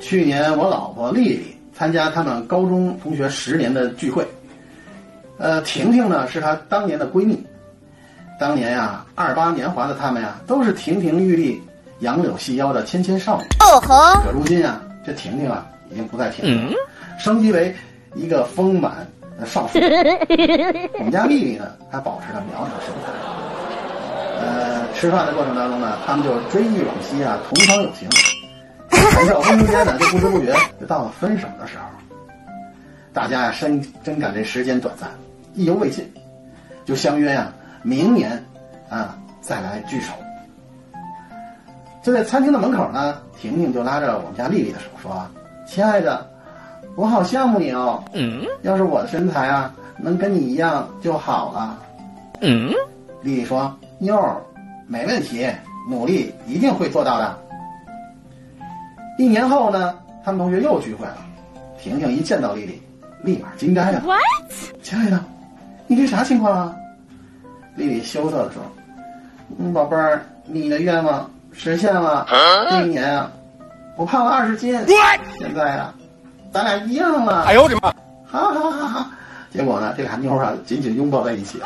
去年我老婆丽丽参加他们高中同学十年的聚会，呃，婷婷呢是她当年的闺蜜。当年呀，二八年华的他们呀，都是亭亭玉立、杨柳细腰的纤纤少女。哦吼！可如今啊，这婷婷啊，已经不再婷婷了，升级为一个丰满的少妇。我们家丽丽呢，还保持着苗条身材。呃，吃饭的过程当中呢，他们就追忆往昔啊，同窗友情。谈笑风生间呢，就不知不觉就到了分手的时候。大家呀，深真感这时间短暂，意犹未尽，就相约呀。明年，啊，再来聚首。就在餐厅的门口呢，婷婷就拉着我们家丽丽的手说：“亲爱的，我好羡慕你哦。嗯，要是我的身材啊，能跟你一样就好了。”嗯，丽丽说：“妞儿，没问题，努力一定会做到的。”一年后呢，他们同学又聚会了，婷婷一见到丽丽，立马惊呆了。What？亲爱的，你这啥情况啊？丽丽羞涩的说：“嗯，宝贝儿，你的愿望实现了。这一年啊，我胖了二十斤。现在啊，咱俩一样了。哎呦我的妈！哈哈哈哈！结果呢，这俩妞啊紧紧拥抱在一起。